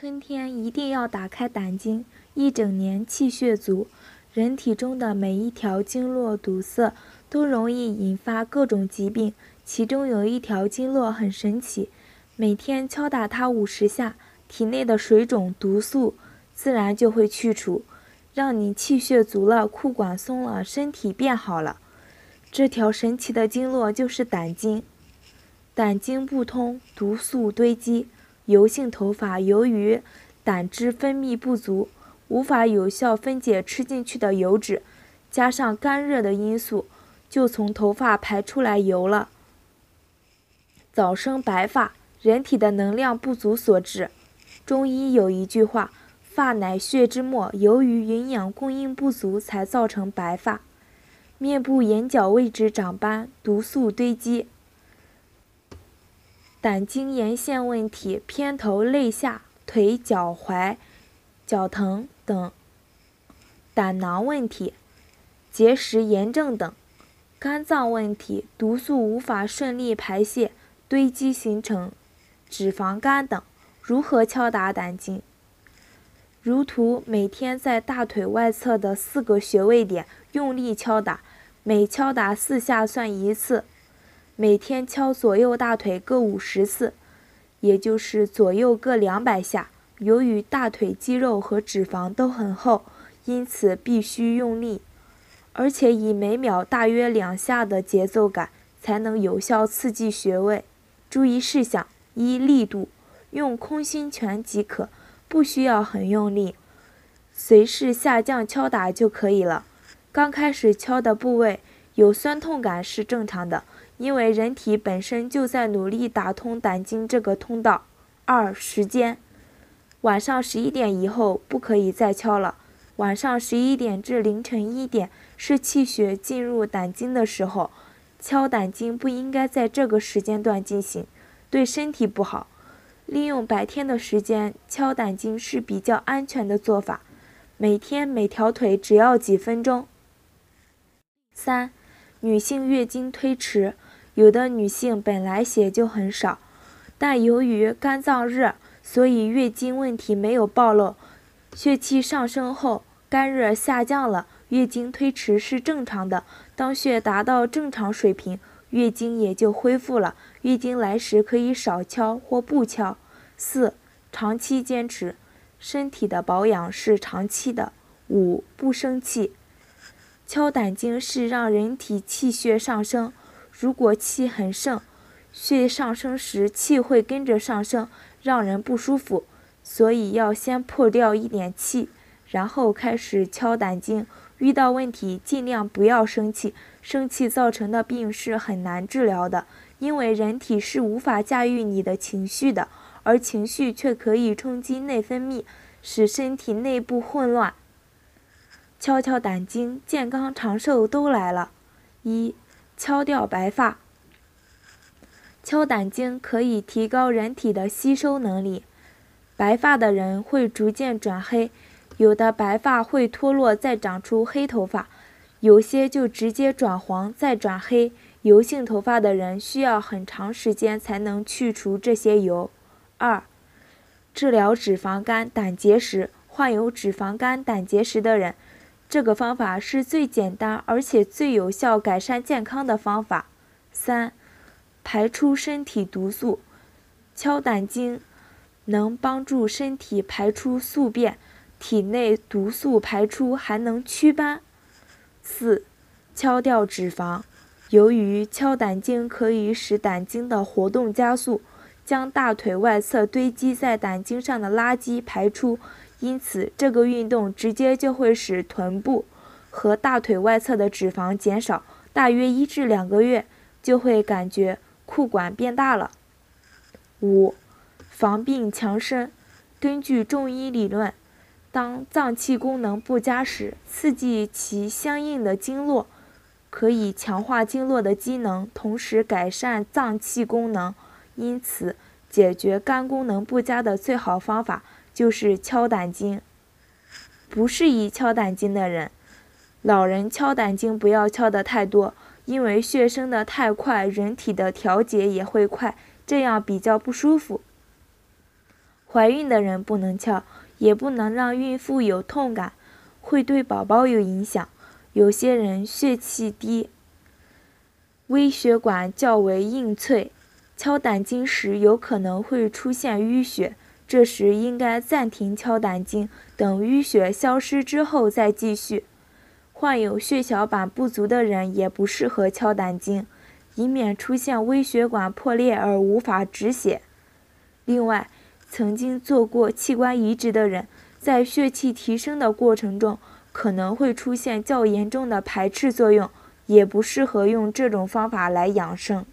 春天一定要打开胆经，一整年气血足。人体中的每一条经络堵塞，都容易引发各种疾病。其中有一条经络很神奇，每天敲打它五十下，体内的水肿毒素自然就会去除，让你气血足了，裤管松了，身体变好了。这条神奇的经络就是胆经。胆经不通，毒素堆积。油性头发由于胆汁分泌不足，无法有效分解吃进去的油脂，加上干热的因素，就从头发排出来油了，早生白发。人体的能量不足所致。中医有一句话：“发乃血之末，由于营养供应不足，才造成白发。”面部、眼角位置长斑，毒素堆积。胆经沿线问题，偏头、肋下、腿、脚踝、脚疼等；胆囊问题，结石、炎症等；肝脏问题，毒素无法顺利排泄，堆积形成脂肪肝等。如何敲打胆经？如图，每天在大腿外侧的四个穴位点用力敲打，每敲打四下算一次。每天敲左右大腿各五十次，也就是左右各两百下。由于大腿肌肉和脂肪都很厚，因此必须用力，而且以每秒大约两下的节奏感，才能有效刺激穴位。注意事项：一、力度，用空心拳即可，不需要很用力，随势下降敲打就可以了。刚开始敲的部位有酸痛感是正常的。因为人体本身就在努力打通胆经这个通道。二、时间，晚上十一点以后不可以再敲了。晚上十一点至凌晨一点是气血进入胆经的时候，敲胆经不应该在这个时间段进行，对身体不好。利用白天的时间敲胆经是比较安全的做法。每天每条腿只要几分钟。三、女性月经推迟。有的女性本来血就很少，但由于肝脏热，所以月经问题没有暴露。血气上升后，肝热下降了，月经推迟是正常的。当血达到正常水平，月经也就恢复了。月经来时可以少敲或不敲。四、长期坚持，身体的保养是长期的。五、不生气，敲胆经是让人体气血上升。如果气很盛，血上升时气会跟着上升，让人不舒服。所以要先破掉一点气，然后开始敲胆经。遇到问题尽量不要生气，生气造成的病是很难治疗的，因为人体是无法驾驭你的情绪的，而情绪却可以冲击内分泌，使身体内部混乱。敲敲胆经，健康长寿都来了。一。敲掉白发，敲胆经可以提高人体的吸收能力。白发的人会逐渐转黑，有的白发会脱落再长出黑头发，有些就直接转黄再转黑。油性头发的人需要很长时间才能去除这些油。二、治疗脂肪肝、胆结石。患有脂肪肝、胆结石的人。这个方法是最简单而且最有效改善健康的方法。三、排出身体毒素，敲胆经能帮助身体排出宿便，体内毒素排出还能祛斑。四、敲掉脂肪，由于敲胆经可以使胆经的活动加速，将大腿外侧堆积在胆经上的垃圾排出。因此，这个运动直接就会使臀部和大腿外侧的脂肪减少，大约一至两个月就会感觉裤管变大了。五、防病强身。根据中医理论，当脏器功能不佳时，刺激其相应的经络，可以强化经络的机能，同时改善脏器功能。因此，解决肝功能不佳的最好方法。就是敲胆经，不适宜敲胆经的人，老人敲胆经不要敲得太多，因为血升得太快，人体的调节也会快，这样比较不舒服。怀孕的人不能敲，也不能让孕妇有痛感，会对宝宝有影响。有些人血气低，微血管较为硬脆，敲胆经时有可能会出现淤血，这时应该暂停敲胆经，等淤血消失之后再继续。患有血小板不足的人也不适合敲胆经，以免出现微血管破裂而无法止血。另外，曾经做过器官移植的人，在血气提升的过程中。可能会出现较严重的排斥作用，也不适合用这种方法来养生。